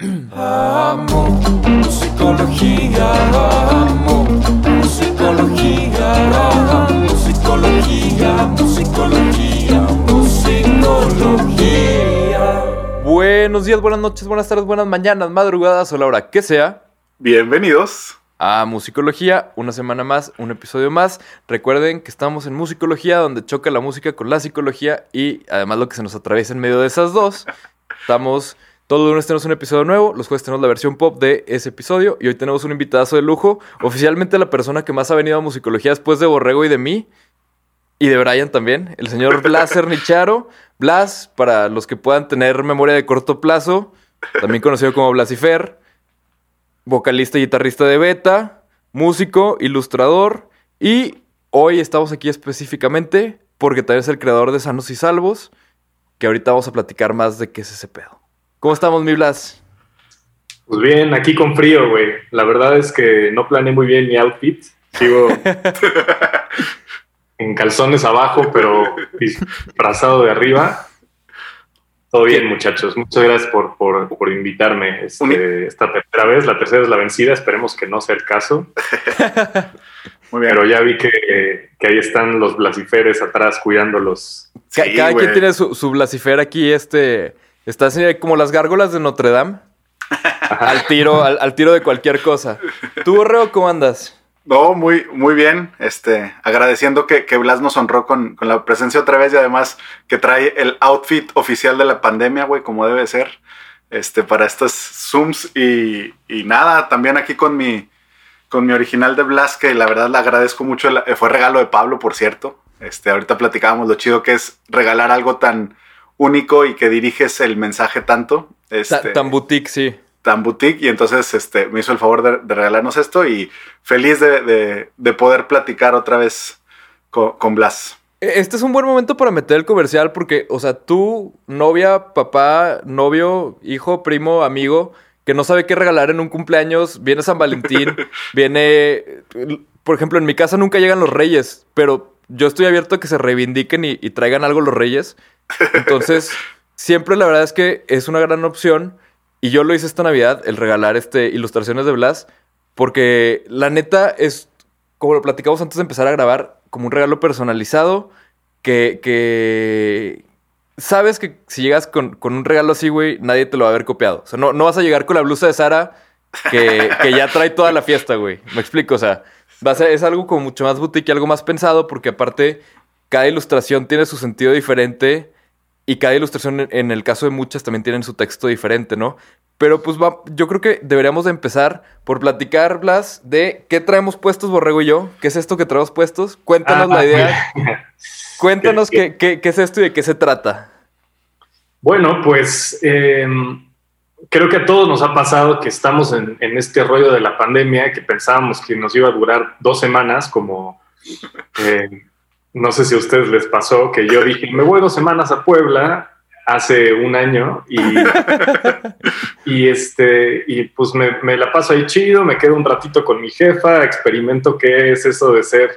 Amo musicología, amo musicología, musicología, musicología, musicología. Buenos días, buenas noches, buenas tardes, buenas mañanas, madrugadas o la hora que sea. Bienvenidos. A Musicología, una semana más, un episodio más. Recuerden que estamos en Musicología, donde choca la música con la psicología y además lo que se nos atraviesa en medio de esas dos. Estamos todos los lunes tenemos un episodio nuevo, los jueves tenemos la versión pop de ese episodio y hoy tenemos un invitadazo de lujo, oficialmente la persona que más ha venido a musicología después de Borrego y de mí y de Brian también, el señor Blas Cernicharo. Blas, para los que puedan tener memoria de corto plazo, también conocido como Blasifer, vocalista y guitarrista de Beta, músico, ilustrador y hoy estamos aquí específicamente porque también es el creador de Sanos y Salvos, que ahorita vamos a platicar más de qué es ese pedo. ¿Cómo estamos, mi Blas? Pues bien, aquí con frío, güey. La verdad es que no planeé muy bien mi outfit. Sigo en calzones abajo, pero disfrazado de arriba. Todo bien, muchachos. Muchas gracias por, por, por invitarme este, esta tercera vez. La tercera es la vencida. Esperemos que no sea el caso. Muy bien. Pero ya vi que, que ahí están los blasiferes atrás cuidándolos. Sí, Cada quien tiene su, su blasifer aquí, este Estás como las gárgolas de Notre Dame. al tiro, al, tiro de cualquier cosa. ¿Tú, Borreo, cómo andas? No, muy, muy bien. Este, agradeciendo que, que Blas nos honró con, con, la presencia otra vez y además que trae el outfit oficial de la pandemia, güey, como debe ser. Este, para estos Zooms y, y, nada, también aquí con mi, con mi original de Blas, que la verdad le agradezco mucho. Fue regalo de Pablo, por cierto. Este, ahorita platicábamos lo chido que es regalar algo tan, único y que diriges el mensaje tanto. Este, tan boutique, sí. Tan boutique. Y entonces este, me hizo el favor de, regalarnos esto y feliz de, poder platicar otra vez con, Blas. E, este es un buen momento para meter el comercial porque, o sea, tú, novia, papá, novio, hijo, primo, amigo, que no sabe qué regalar en un cumpleaños, viene San Valentín, viene, por ejemplo, en mi casa nunca llegan los reyes, pero yo estoy abierto a que se reivindiquen y traigan algo los reyes. Entonces, siempre la verdad es que es una gran opción. Y yo lo hice esta Navidad, el regalar este, ilustraciones de Blas, porque la neta es, como lo platicamos antes de empezar a grabar, como un regalo personalizado que, que sabes que si llegas con, un regalo así, güey, nadie te lo va a haber copiado. O sea, no, no vas a llegar con la blusa de Sara que, que ya trae toda la fiesta, güey. Me explico, o sea, va a ser, es algo como mucho más boutique algo más pensado, porque aparte, cada ilustración tiene su sentido diferente y cada ilustración, en el caso de muchas, también tienen su texto diferente, ¿no? Pero pues va, yo creo que deberíamos de empezar por platicar, Blas, de qué traemos puestos, Borrego y yo. ¿Qué es esto que traemos puestos? Cuéntanos la ah, idea. Cuéntanos qué, qué, qué, es esto y de qué se trata. Bueno, pues em, creo que a todos nos ha pasado que estamos en, en, este rollo de la pandemia, que pensábamos que nos iba a durar dos semanas, como... Eh, no sé si a ustedes les pasó que yo dije, me voy dos semanas a Puebla hace un año y, y este, y pues me, la paso ahí chido, me quedo un ratito con mi jefa, experimento qué es eso de ser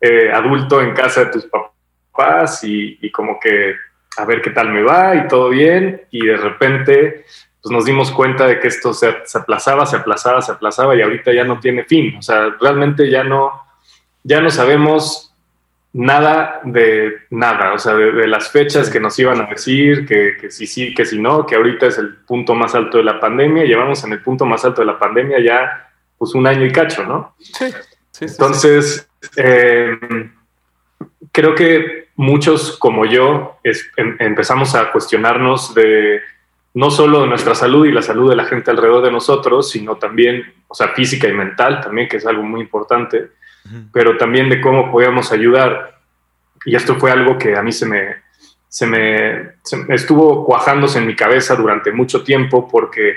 eh, adulto en casa de tus papás y, como que a ver qué tal me va y todo bien y de repente pues nos dimos cuenta de que esto se, se aplazaba, se aplazaba, se aplazaba y ahorita ya no tiene fin, o sea, realmente ya no, ya no sabemos nada de nada, o sea, de, las fechas que nos iban a decir, que, que si sí, que si no, que ahorita es el punto más alto de la pandemia, llevamos en el punto más alto de la pandemia ya pues un año y cacho, ¿no? Sí. sí Entonces, eh, creo que muchos como yo em, empezamos a cuestionarnos de no solo de nuestra salud y la salud de la gente alrededor de nosotros, sino también, o sea, física y mental también, que es algo muy importante pero también de cómo podíamos ayudar. Y esto fue algo que a mí se me, se me, estuvo cuajándose en mi cabeza durante mucho tiempo porque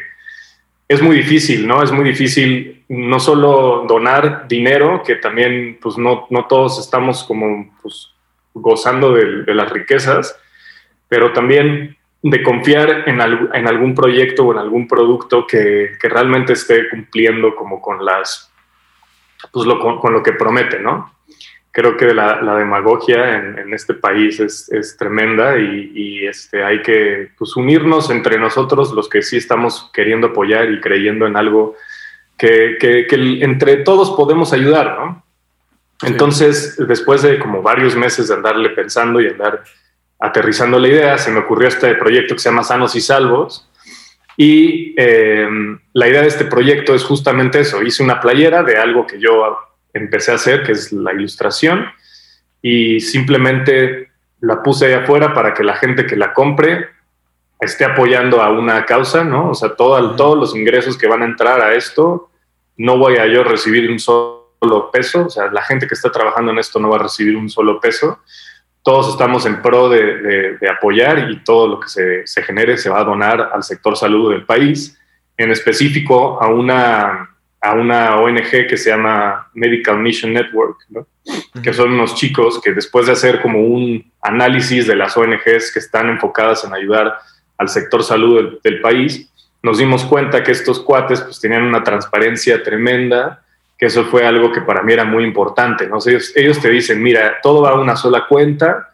es muy difícil, ¿no? Es muy difícil no solo donar dinero, que también pues no, no todos estamos como pues, gozando de, las riquezas, pero también de confiar en, en, algún proyecto o en algún producto que, que realmente esté cumpliendo como con las pues lo, con, lo que promete, ¿no? creo que la, la demagogia en, en, este país es, es tremenda y, y, este, hay que pues, unirnos entre nosotros, los que sí estamos queriendo apoyar y creyendo en algo que, que, que entre todos podemos ayudar, ¿no? Sí. Entonces, después de como varios meses de andarle pensando y andar aterrizando la idea, se me ocurrió este proyecto que se llama Sanos y Salvos. Y eh, la idea de este proyecto es justamente eso. Hice una playera de algo que yo empecé a hacer, que es la ilustración, y simplemente la puse ahí afuera para que la gente que la compre esté apoyando a una causa, ¿no? O sea, todo, todos los ingresos que van a entrar a esto, no voy a yo recibir un solo peso, o sea, la gente que está trabajando en esto no va a recibir un solo peso. Todos estamos en pro de, de, de apoyar y todo lo que se, se genere se va a donar al sector salud del país, en específico a una a una ONG que se llama Medical Mission Network, ¿no? uh -huh. que son unos chicos que después de hacer como un análisis de las ONGs que están enfocadas en ayudar al sector salud del, del país, nos dimos cuenta que estos cuates pues tenían una transparencia tremenda, que eso fue algo que para mí era muy importante, ¿no? O sea, ellos, ellos, te dicen, mira, todo va a una sola cuenta,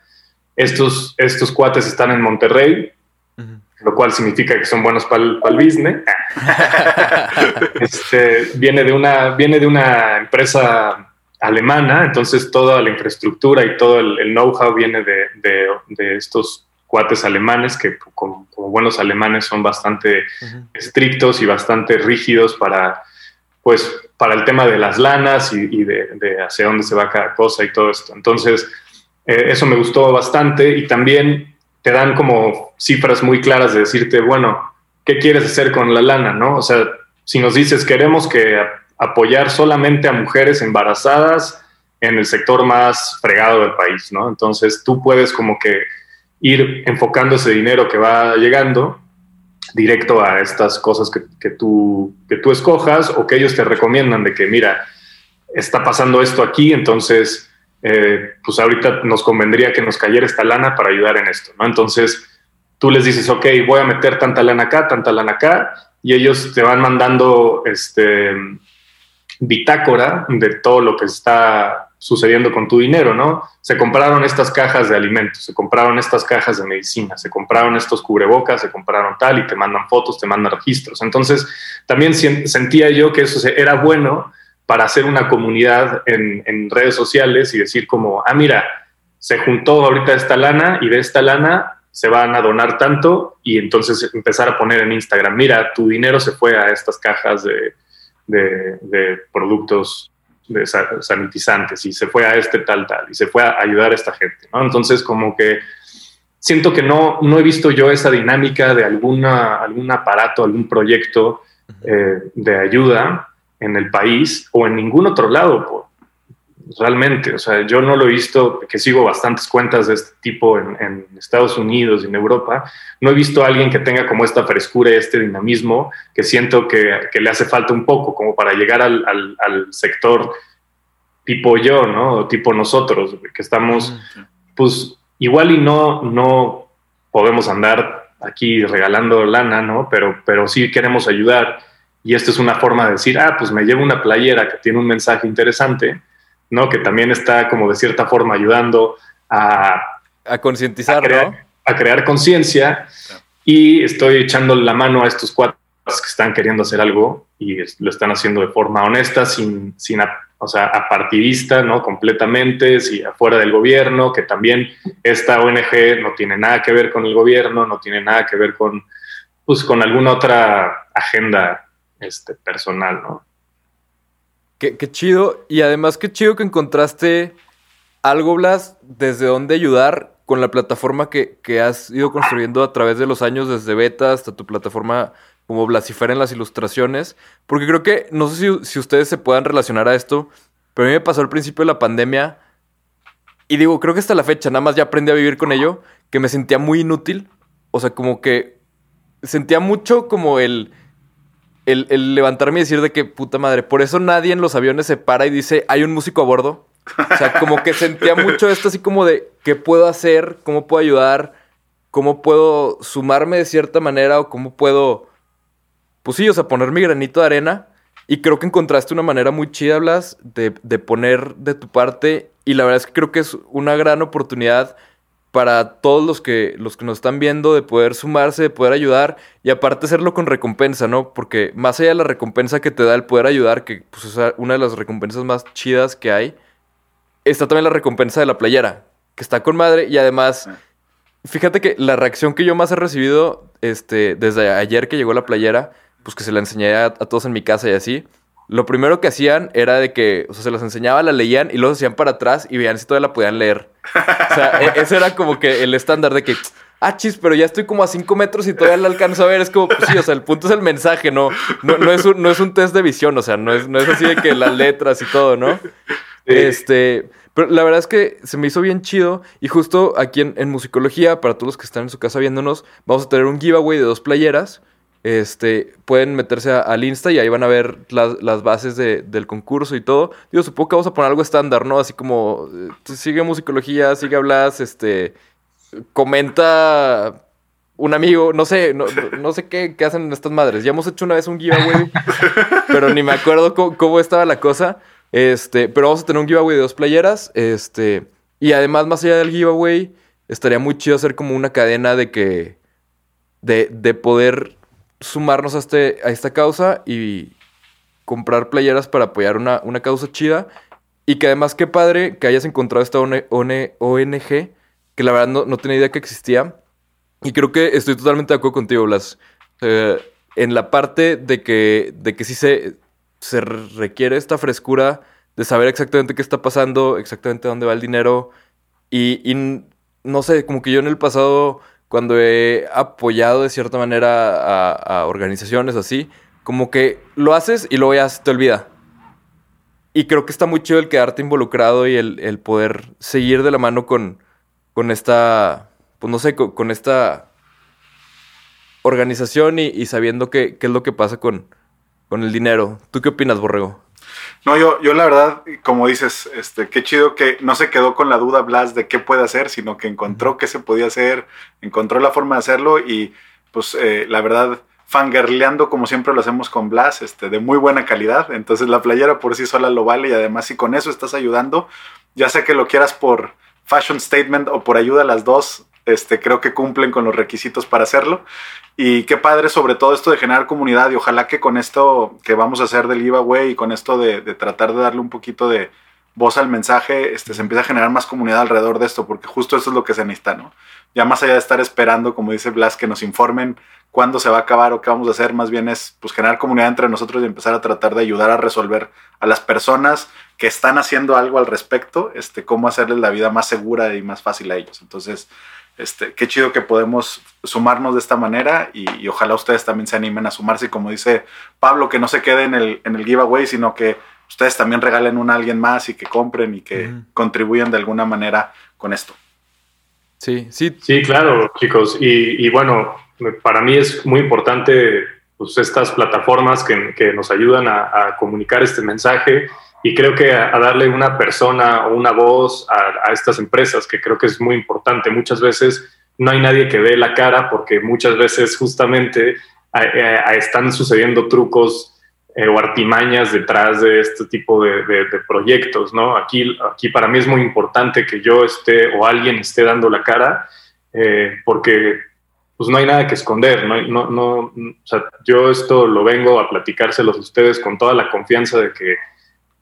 estos, estos cuates están en Monterrey, uh -huh lo cual significa que son buenos para el, business. este, viene, de una, viene de una empresa alemana, entonces toda la infraestructura y todo el, el know-how viene de, de, de, estos cuates alemanes que como, como, buenos alemanes son bastante uh -huh. estrictos y bastante rígidos para, pues, para el tema de las lanas y, de, hacia dónde se va cada cosa y todo esto. Entonces, eh, eso me gustó bastante y también te dan como cifras muy claras de decirte, bueno, ¿qué quieres hacer con la lana? ¿no? O sea, si nos dices, queremos que apoyar solamente a mujeres embarazadas en el sector más fregado del país, ¿no? Entonces tú puedes como que ir enfocando ese dinero que va llegando directo a estas cosas que, que, tú, que tú escojas o que ellos te recomiendan de que, mira, está pasando esto aquí, entonces eh, pues ahorita nos convendría que nos cayera esta lana para ayudar en esto, ¿no? Entonces tú les dices, ok, voy a meter tanta lana acá, tanta lana acá, y ellos te van mandando este, bitácora de todo lo que está sucediendo con tu dinero, ¿no? Se compraron estas cajas de alimentos, se compraron estas cajas de medicina, se compraron estos cubrebocas, se compraron tal y te mandan fotos, te mandan registros. Entonces, también sentía yo que eso era bueno para hacer una comunidad en, redes sociales y decir como, ah, mira, se juntó ahorita esta lana y de esta lana se van a donar tanto y entonces empezar a poner en Instagram, mira, tu dinero se fue a estas cajas de, de, de productos de sanitizantes y se fue a este tal, tal, y se fue a ayudar a esta gente, ¿no? Entonces como que siento que no, no he visto yo esa dinámica de alguna, algún aparato, algún proyecto eh, de ayuda en el país o en ningún otro lado, por, realmente. O sea, yo no lo he visto, que sigo bastantes cuentas de este tipo en, en, Estados Unidos y en Europa, no he visto a alguien que tenga como esta frescura, este dinamismo, que siento que, que le hace falta un poco como para llegar al, al, al, sector tipo yo, ¿no? O tipo nosotros, que estamos, pues igual y no, no podemos andar aquí regalando lana, ¿no? Pero, pero sí queremos ayudar y esta es una forma de decir, ah, pues me llevo una playera que tiene un mensaje interesante, ¿no? Que también está como de cierta forma ayudando a... A concientizar, a crear, ¿no? A crear conciencia y estoy echando la mano a estos cuatro que están queriendo hacer algo y lo están haciendo de forma honesta, sin, sin o sea, apartidista, ¿no? Completamente, si afuera del gobierno, que también esta ONG no tiene nada que ver con el gobierno, no tiene nada que ver con, pues, con alguna otra agenda este, personal, ¿no? Qué, chido. Y además, qué chido que encontraste algo, Blas, desde dónde ayudar con la plataforma que, que, has ido construyendo a través de los años, desde beta hasta tu plataforma como Blasifera en las ilustraciones. Porque creo que, no sé si, si ustedes se puedan relacionar a esto, pero a mí me pasó al principio de la pandemia. Y digo, creo que hasta la fecha, nada más ya aprendí a vivir con ello, que me sentía muy inútil. O sea, como que sentía mucho como el el, el, levantarme y decir de que puta madre, por eso nadie en los aviones se para y dice, hay un músico a bordo. O sea, como que sentía mucho esto así como de, ¿qué puedo hacer? ¿Cómo puedo ayudar? ¿Cómo puedo sumarme de cierta manera? ¿O cómo puedo, pues sí, o sea, poner mi granito de arena? Y creo que encontraste una manera muy chida, Blas, de, de poner de tu parte. Y la verdad es que creo que es una gran oportunidad para todos los que, los que nos están viendo de poder sumarse, de poder ayudar y aparte hacerlo con recompensa, ¿no? Porque más allá de la recompensa que te da el poder ayudar, que pues, es una de las recompensas más chidas que hay, está también la recompensa de la playera, que está con madre y además, fíjate que la reacción que yo más he recibido este, desde ayer que llegó la playera, pues que se la enseñé a, a todos en mi casa y así, lo primero que hacían era de que, o sea, se las enseñaba, la leían y luego se hacían para atrás y veían si todavía la podían leer. O sea, e- ese era como que el estándar de que, ah, chis, pero ya estoy como a 5 metros y todavía la alcanzo a ver. Es como, pues sí, o sea, el punto es el mensaje, no, no, no, es, un, no es un test de visión, o sea, no es, no es así de que las letras y todo, ¿no? Este, pero la verdad es que se me hizo bien chido y justo aquí en, en Musicología, para todos los que están en su casa viéndonos, vamos a tener un giveaway de dos playeras. Este, pueden meterse al Insta y ahí van a ver las, las bases de- del concurso y todo. Digo, supongo que vamos a poner algo estándar, ¿no? Así como, eh, sigue musicología, sigue hablas, este, comenta un amigo, no sé, no, no sé qué, qué hacen estas madres. Ya hemos hecho una vez un giveaway, pero ni me acuerdo cómo, cómo estaba la cosa. Este, pero vamos a tener un giveaway de dos playeras, este, y además, más allá del giveaway, estaría muy chido hacer como una cadena de que, de, de poder sumarnos a, este, a esta causa y comprar playeras para apoyar una, una causa chida. Y que además, qué padre que hayas encontrado esta ON- ON- ONG, que la verdad no, no tenía idea que existía. Y creo que estoy totalmente de acuerdo contigo, Blas. En la parte de que, de que sí se, se requiere esta frescura de saber exactamente qué está pasando, exactamente dónde va el dinero. Y, y no sé, como que yo en el pasado, cuando he apoyado de cierta manera a, organizaciones así, como que lo haces y luego ya se te olvida. Y creo que está muy chido el quedarte involucrado y el, poder seguir de la mano con, con esta, pues no sé, con, esta organización y, y sabiendo qué, qué es lo que pasa con, con el dinero. ¿Tú qué opinas, Borrego? No, yo, yo la verdad, como dices, este, qué chido que no se quedó con la duda Blas de qué puede hacer, sino que encontró qué se podía hacer, encontró la forma de hacerlo y pues eh, la verdad, fangirleando como siempre lo hacemos con Blas, este, de muy buena calidad. Entonces la playera por sí sola lo vale y además si con eso estás ayudando, ya sea que lo quieras por fashion statement o por ayuda a las dos, este, creo que cumplen con los requisitos para hacerlo. Y qué padre sobre todo esto de generar comunidad y ojalá que con esto que vamos a hacer del giveaway y con esto de, tratar de darle un poquito de voz al mensaje, este, se empieza a generar más comunidad alrededor de esto, porque justo eso es lo que se necesita, ¿no? Ya más allá de estar esperando, como dice Blas, que nos informen cuándo se va a acabar o qué vamos a hacer, más bien es pues generar comunidad entre nosotros y empezar a tratar de ayudar a resolver a las personas que están haciendo algo al respecto, este, cómo hacerles la vida más segura y más fácil a ellos. Entonces, este, qué chido que podemos sumarnos de esta manera y, y ojalá ustedes también se animen a sumarse y como dice Pablo, que no se quede en el, en el giveaway, sino que ustedes también regalen una a alguien más y que compren y que contribuyan de alguna manera con esto. Sí, sí. Sí, claro, chicos. Y, y bueno, para mí es muy importante pues, estas plataformas que, que nos ayudan a, a comunicar este mensaje y creo que a, darle una persona o una voz a, estas empresas, que creo que es muy importante. Muchas veces no hay nadie que dé la cara porque muchas veces justamente están sucediendo trucos eh, o artimañas detrás de este tipo de, de- proyectos, ¿no? Aquí, aquí para mí es muy importante que yo esté o alguien esté dando la cara, eh, porque pues no hay nada que esconder, no, no, no, o sea, yo esto lo vengo a platicárselos a ustedes con toda la confianza de que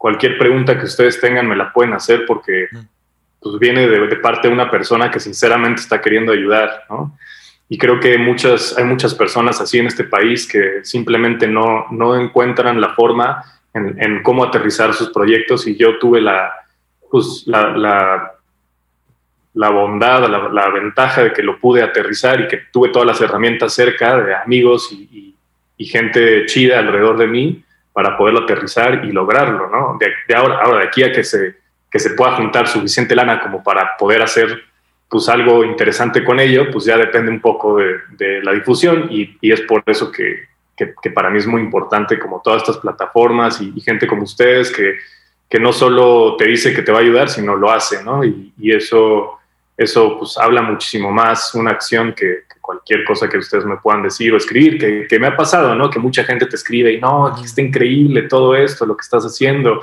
cualquier pregunta que ustedes tengan me la pueden hacer porque pues viene de, de parte de una persona que sinceramente está queriendo ayudar, ¿no? Y creo que muchas, hay muchas personas así en este país que simplemente no, no encuentran la forma en, en cómo aterrizar sus proyectos y yo tuve la, pues, la, la, la bondad, la, la ventaja de que lo pude aterrizar y que tuve todas las herramientas cerca de amigos y, y, y gente chida alrededor de mí para poderlo aterrizar y lograrlo, ¿no? De, ahora, ahora, de aquí a que se, que se pueda juntar suficiente lana como para poder hacer pues algo interesante con ello, pues ya depende un poco de, de la difusión y, y, es por eso que, que, para mí es muy importante como todas estas plataformas y, y, gente como ustedes que, que no solo te dice que te va a ayudar, sino lo hace, ¿no? Y, y eso, eso pues habla muchísimo más una acción que, cualquier cosa que ustedes me puedan decir o escribir, que, que me ha pasado, ¿no? Que mucha gente te escribe y no, está increíble todo esto, lo que estás haciendo,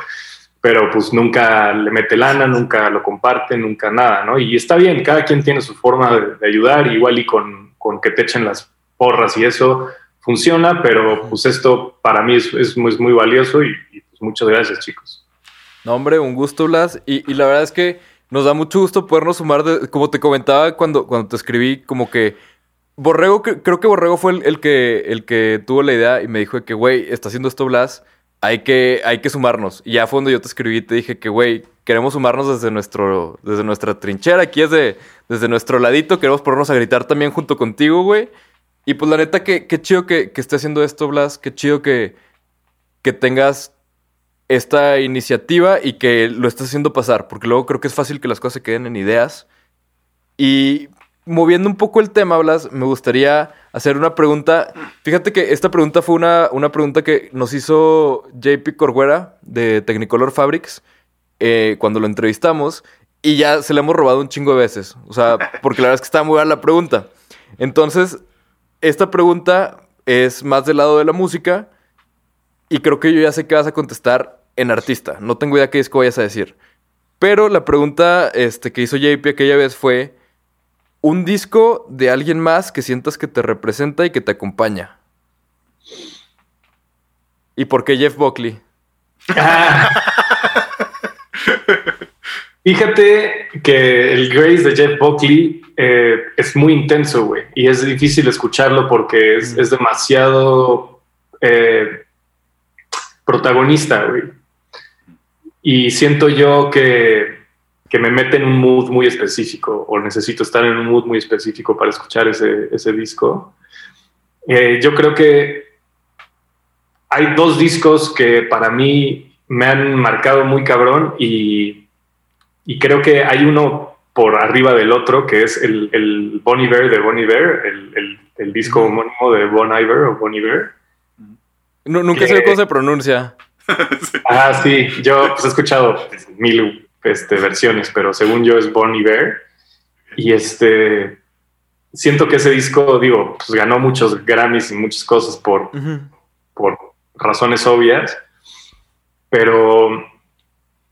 pero pues nunca le mete lana, nunca lo comparte, nunca nada, ¿no? Y está bien, cada quien tiene su forma de, ayudar, igual y con, con, que te echen las porras y eso funciona, pero pues esto para mí es, es, muy, valioso y, y, pues muchas gracias chicos. No, hombre, un gusto, Blas, y, y la verdad es que nos da mucho gusto podernos sumar, de, como te comentaba cuando, cuando te escribí, como que Borrego, creo que Borrego fue el, que, el que tuvo la idea y me dijo que, güey, está haciendo esto Blas, hay que, hay que sumarnos. Y ya fue cuando yo te escribí y te dije que, güey, queremos sumarnos desde, nuestro, desde nuestra trinchera, aquí es de, desde nuestro ladito, queremos ponernos a gritar también junto contigo, güey. Y pues la neta, qué, qué chido que, que esté haciendo esto, Blas, qué chido que, que tengas esta iniciativa y que lo estés haciendo pasar, porque luego creo que es fácil que las cosas se queden en ideas. Y moviendo un poco el tema, Blas, me gustaría hacer una pregunta. Fíjate que esta pregunta fue una, una pregunta que nos hizo JP Corguera de Technicolor Fabrics eh, cuando lo entrevistamos y ya se le hemos robado un chingo de veces. O sea, porque la verdad es que estaba muy buena la pregunta. Entonces, esta pregunta es más del lado de la música y creo que yo ya sé que vas a contestar en artista. No tengo idea qué disco vayas a decir. Pero la pregunta este, que hizo JP aquella vez fue un disco de alguien más que sientas que te representa y que te acompaña. ¿Y por qué Jeff Buckley? Fíjate que el Grace de Jeff Buckley eh, es muy intenso, güey, y es difícil escucharlo porque es, mm. es demasiado eh, protagonista, güey. Y siento yo que, que, me mete en un mood muy específico o necesito estar en un mood muy específico para escuchar ese, ese disco. Eh, yo creo que hay dos discos que para mí me han marcado muy cabrón y, y creo que hay uno por arriba del otro que es el, el Bon Iver de Bon Iver, el, el, el disco homónimo de Bon Iver o Bon Iver. No, nunca sé cómo se pronuncia. Ah, sí, yo pues, he escuchado mil este, versiones, pero según yo es Bon Iver. Y este, siento que ese disco, digo, pues ganó muchos Grammys y muchas cosas por, uh -huh. por razones obvias, pero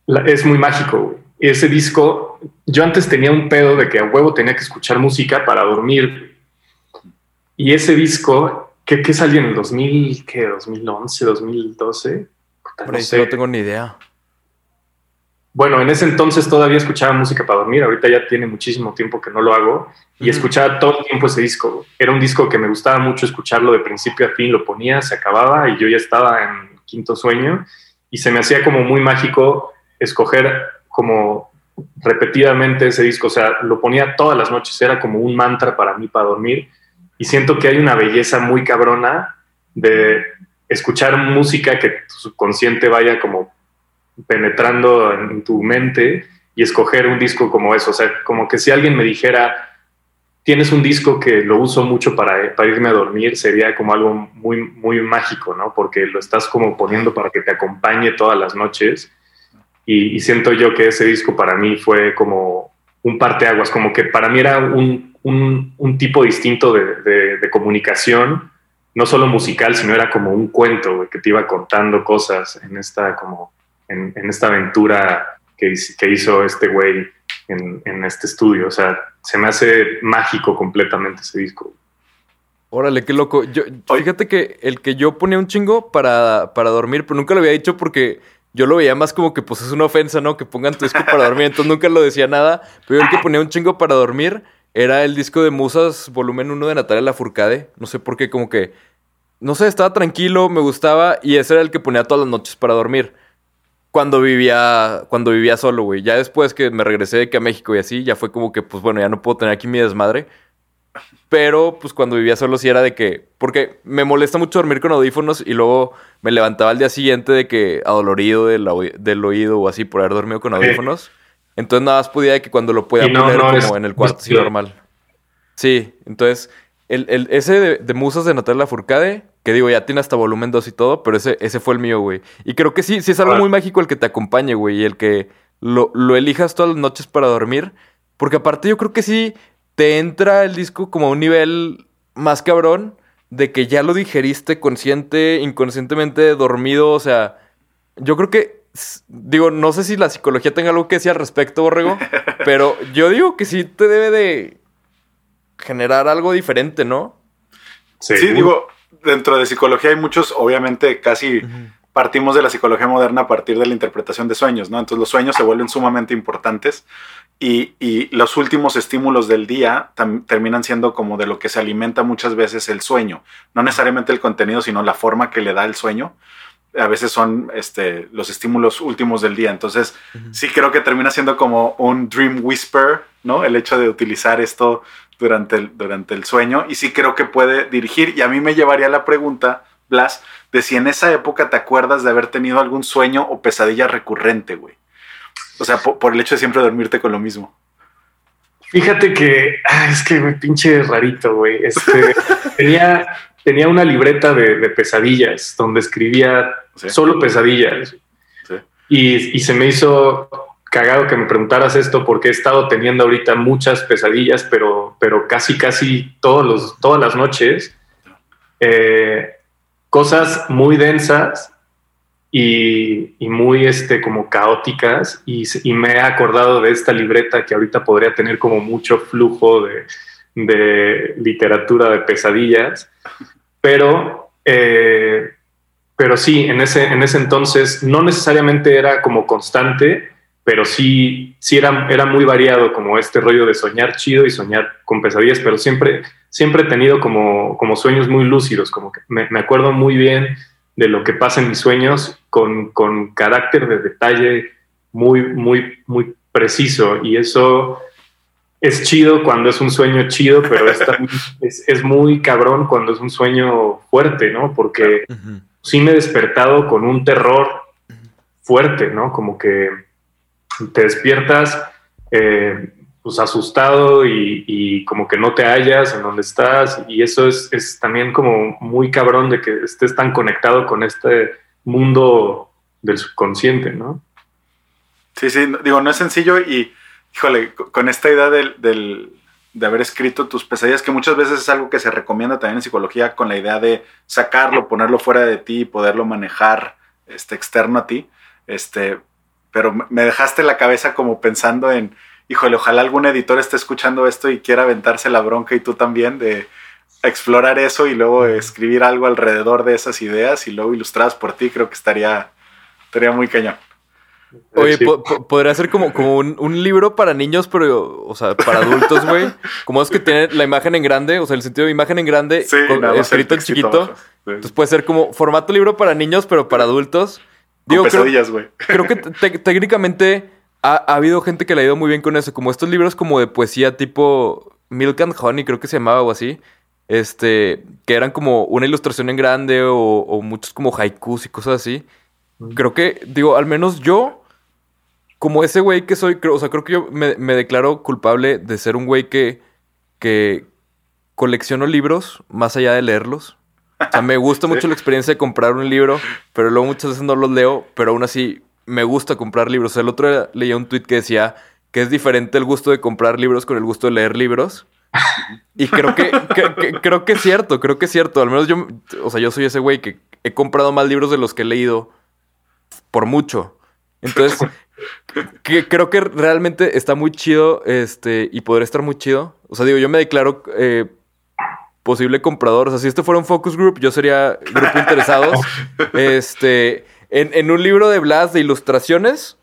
la, es muy mágico. Güey. Ese disco, yo antes tenía un pedo de que a huevo tenía que escuchar música para dormir. Y ese disco, ¿qué, qué salió en el 2000, qué, 2011, 2012? No, sé. no tengo ni idea. Bueno, en ese entonces todavía escuchaba música para dormir, ahorita ya tiene muchísimo tiempo que no lo hago y escuchaba todo el tiempo ese disco. Era un disco que me gustaba mucho escucharlo de principio a fin, lo ponía, se acababa y yo ya estaba en quinto sueño y se me hacía como muy mágico escoger como repetidamente ese disco, o sea, lo ponía todas las noches, era como un mantra para mí para dormir y siento que hay una belleza muy cabrona de escuchar música que tu subconsciente vaya como penetrando en tu mente y escoger un disco como eso. O sea, como que si alguien me dijera, tienes un disco que lo uso mucho para, para irme a dormir, sería como algo muy, muy mágico, ¿no? Porque lo estás como poniendo para que te acompañe todas las noches. Y, siento yo que ese disco para mí fue como un parteaguas, como que para mí era un, un, tipo distinto de, de, de, comunicación, no solo musical, sino era como un cuento, que te iba contando cosas en esta como en, en esta aventura que, que hizo este güey en, en, este estudio. O sea, se me hace mágico completamente ese disco. Órale, qué loco. Yo, fíjate que el que yo ponía un chingo para, para dormir, pero nunca lo había dicho porque yo lo veía más como que pues es una ofensa, ¿no? Que pongan tu disco para dormir, entonces nunca lo decía nada. Pero yo el que ponía un chingo para dormir era el disco de Musas, volumen 1 de Natalia Lafourcade. No sé por qué, como que, no sé, estaba tranquilo, me gustaba y ese era el que ponía todas las noches para dormir cuando vivía, cuando vivía solo, güey. Ya después que me regresé de que a México y así, ya fue como que, pues bueno, ya no puedo tener aquí mi desmadre. Pero, pues cuando vivía solo sí era de que... Porque me molesta mucho dormir con audífonos y luego me levantaba al día siguiente de que adolorido del, del oído o así por haber dormido con audífonos. Sí. Entonces nada más podía de que cuando lo podía no, poner no, como es, en el cuarto así normal. Sí, entonces el, el, ese de, de Musas de Natalia Furcade que digo, ya tiene hasta volumen 2 y todo, pero ese, ese fue el mío, güey. Y creo que sí, sí es algo muy mágico el que te acompañe, güey, y el que lo, lo, elijas todas las noches para dormir. Porque aparte yo creo que sí, te entra el disco como a un nivel más cabrón de que ya lo digeriste consciente, inconscientemente, dormido, o sea, yo creo que, digo, no sé si la psicología tenga algo que decir al respecto, Borrego, pero yo digo que sí te debe de generar algo diferente, ¿no? Sí, Seguro. digo, dentro de psicología hay muchos, obviamente casi partimos de la psicología moderna a partir de la interpretación de sueños, ¿no? Entonces los sueños se vuelven sumamente importantes y, y los últimos estímulos del día terminan siendo como de lo que se alimenta muchas veces el sueño, no necesariamente el contenido, sino la forma que le da el sueño. A veces son este, los estímulos últimos del día. Entonces, sí creo que termina siendo como un dream whisper, ¿no? El hecho de utilizar esto durante el, durante el sueño. Y sí creo que puede dirigir. Y a mí me llevaría la pregunta, Blas, de si en esa época te acuerdas de haber tenido algún sueño o pesadilla recurrente, güey. O sea, po- por, el hecho de siempre dormirte con lo mismo. Fíjate que, es que güey, pinche rarito, güey. Este, tenía, tenía una libreta de, de pesadillas donde escribía Sí. solo pesadillas. Sí. Y, y se me hizo cagado que me preguntaras esto porque he estado teniendo ahorita muchas pesadillas, pero, pero casi, casi todos los, todas las noches. eh, cosas muy densas y, y muy este, como caóticas y, y me he acordado de esta libreta que ahorita podría tener como mucho flujo de, de literatura de pesadillas, pero, eh, pero sí, en ese, en ese entonces no necesariamente era como constante, pero sí, sí era, era muy variado como este rollo de soñar chido y soñar con pesadillas, pero siempre, siempre he tenido como, como sueños muy lúcidos, como que me, me acuerdo muy bien de lo que pasa en mis sueños con, con carácter de detalle muy, muy, muy preciso. Y eso es chido cuando es un sueño chido, pero es, también- es, es muy cabrón cuando es un sueño fuerte, ¿no? Porque sí me he despertado con un terror fuerte, ¿no? Como que te despiertas eh, pues asustado y, y como que no te hallas en donde estás y eso es, también como muy cabrón de que estés tan conectado con este mundo del subconsciente, ¿no? Sí, sí, digo, no es sencillo y, híjole, co- con esta idea del, del- de haber escrito tus pesadillas, que muchas veces es algo que se recomienda también en psicología con la idea de sacarlo, ponerlo fuera de ti, poderlo manejar este, externo a ti, este, pero me- dejaste la cabeza como pensando en, híjole, ojalá algún editor esté escuchando esto y quiera aventarse la bronca y tú también de explorar eso y luego escribir algo alrededor de esas ideas y luego ilustradas por ti, creo que estaría, estaría muy cañón. Oye, Sí. po- po- podría ser como, como un, un libro para niños, pero, o sea, para adultos, güey. Como es que tiene la imagen en grande, o sea, el sentido de imagen en grande, Sí, con- escrito en chiquito. abajo. Sí. Entonces puede ser como formato libro para niños, pero para adultos. Digo, creo, pesadillas, güey. creo que te- técnicamente ha, ha habido gente que le ha ido muy bien con eso. Como estos libros como de poesía tipo Milk and Honey, creo que se llamaba o así. Este, que eran como una ilustración en grande o, o muchos como haikus y cosas así. Creo que, digo, al menos yo, como ese güey que soy, creo, o sea, creo que yo me, me declaro culpable de ser un güey que, que colecciono libros más allá de leerlos. O sea, me gusta mucho la experiencia de comprar un libro, pero luego muchas veces no los leo, pero aún así me gusta comprar libros. O sea, el otro día leía un tweet que decía que es diferente el gusto de comprar libros con el gusto de leer libros. Y creo que, que- que- creo que es cierto, creo que es cierto. Al menos yo, o sea, yo soy ese güey que he comprado más libros de los que he leído por mucho. Entonces, que creo que realmente está muy chido, este, y podría estar muy chido. O sea, digo, yo me declaro eh, posible comprador. O sea, si esto fuera un focus group, yo sería grupo interesados. este, en, en un libro de Blas de ilustraciones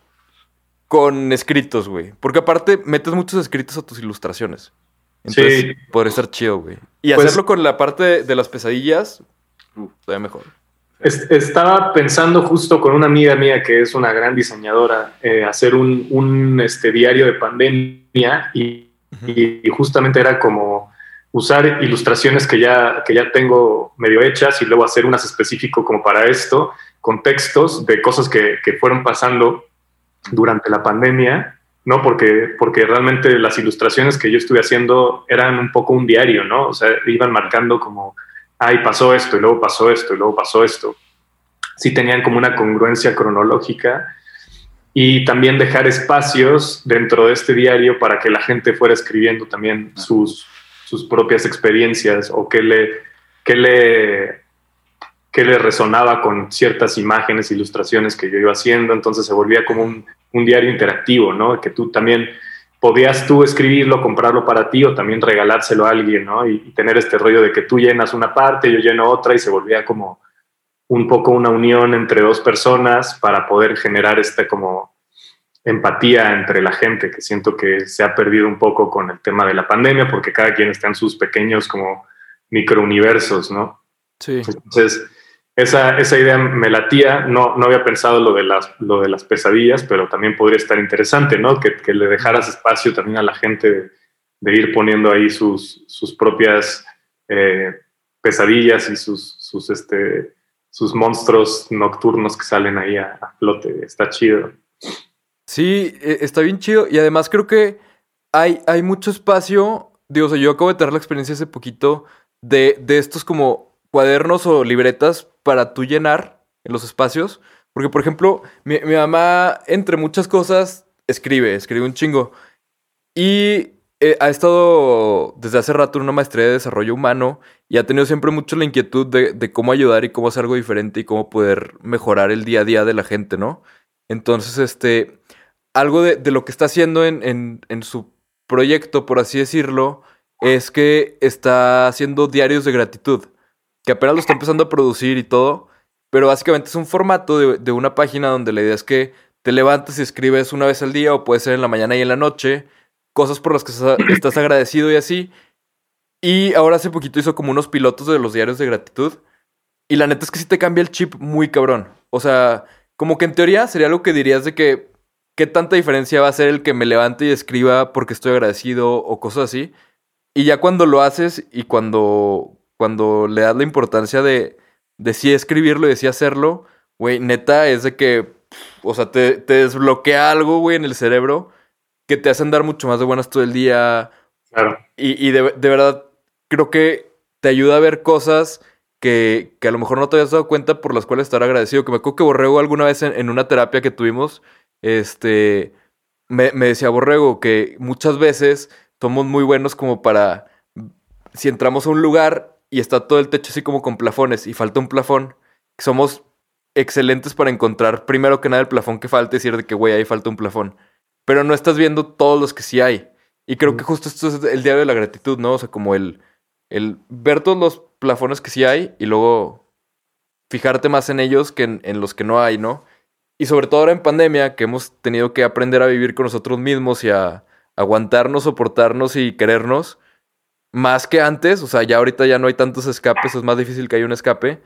con escritos, güey. Porque aparte metes muchos escritos a tus ilustraciones. Entonces, Sí. podría estar chido, güey. Y Pues- hacerlo con la parte de, de las pesadillas, uh, todavía mejor. Es- Estaba pensando justo con una amiga mía que es una gran diseñadora, eh, hacer un, un, este, diario de pandemia y, y- y justamente era como usar ilustraciones que ya, que ya tengo medio hechas y luego hacer unas específico como para esto, con textos de cosas que, que fueron pasando durante la pandemia, ¿no? Porque, porque realmente las ilustraciones que yo estuve haciendo eran un poco un diario, ¿no? O sea, iban marcando como ay, pasó esto, y luego pasó esto, y luego pasó esto. Sí tenían como una congruencia cronológica. y también dejar espacios dentro de este diario para que la gente fuera escribiendo también sus, sus propias experiencias o qué le, qué le, qué le resonaba con ciertas imágenes, ilustraciones que yo iba haciendo. Entonces se volvía como un, un diario interactivo, ¿no? Que tú también podías tú escribirlo, comprarlo para ti o también regalárselo a alguien, ¿no? Y, y, tener este rollo de que tú llenas una parte, yo lleno otra y se volvía como un poco una unión entre dos personas para poder generar este como empatía entre la gente, que siento que se ha perdido un poco con el tema de la pandemia, porque cada quien está en sus pequeños como microuniversos, ¿no? Sí. Entonces, esa, esa idea me latía, no, no había pensado lo de, las, lo de las pesadillas, pero también podría estar interesante, ¿no? Que, que le dejaras espacio también a la gente de, de ir poniendo ahí sus, sus propias eh, pesadillas y sus, sus, este, sus monstruos nocturnos que salen ahí a, a flote. Está chido. Sí, e, está bien chido. Y además creo que hay, hay mucho espacio. Digo, o sea, yo acabo de tener la experiencia hace poquito de, de estos como cuadernos o libretas para tú llenar en los espacios. Porque, por ejemplo, mi, mamá, entre muchas cosas, escribe, escribe un chingo. Y eh, ha estado desde hace rato en una maestría de desarrollo humano y ha tenido siempre mucho la inquietud de, de, cómo ayudar y cómo hacer algo diferente y cómo poder mejorar el día a día de la gente, ¿no? Entonces, este, algo de, de lo que está haciendo en, en, en su proyecto, por así decirlo, es que está haciendo diarios de gratitud que apenas lo está empezando a producir y todo, pero básicamente es un formato de, de, una página donde la idea es que te levantas y escribes una vez al día o puede ser en la mañana y en la noche, cosas por las que estás agradecido y así. Y ahora hace poquito hizo como unos pilotos de los diarios de gratitud. Y la neta es que sí te cambia el chip muy cabrón. O sea, como que en teoría sería algo que dirías de que qué tanta diferencia va a ser el que me levante y escriba porque estoy agradecido o cosas así. Y ya cuando lo haces y cuando, cuando le das la importancia de, de sí escribirlo y de sí hacerlo, güey, neta es de que, o sea, te, te desbloquea algo, güey, en el cerebro que te hacen dar mucho más de buenas todo el día. Claro. Y, y de, de, verdad, creo que te ayuda a ver cosas que, que, a lo mejor no te habías dado cuenta por las cuales estar agradecido. Que me acuerdo que Borrego alguna vez en, en una terapia que tuvimos, este, me, me decía Borrego que muchas veces somos muy buenos como para, si entramos a un lugar y está todo el techo así como con plafones y falta un plafón, somos excelentes para encontrar primero que nada el plafón que falta y decir de que, güey, ahí falta un plafón. Pero no estás viendo todos los que sí hay. Y creo que justo esto es el diario de la gratitud, ¿no? O sea, como el, el ver todos los plafones que sí hay y luego fijarte más en ellos que en, en, los que no hay, ¿no? Y sobre todo ahora en pandemia, que hemos tenido que aprender a vivir con nosotros mismos y a aguantarnos, soportarnos y querernos, más que antes, o sea, ya ahorita ya no hay tantos escapes, es más difícil que haya un escape.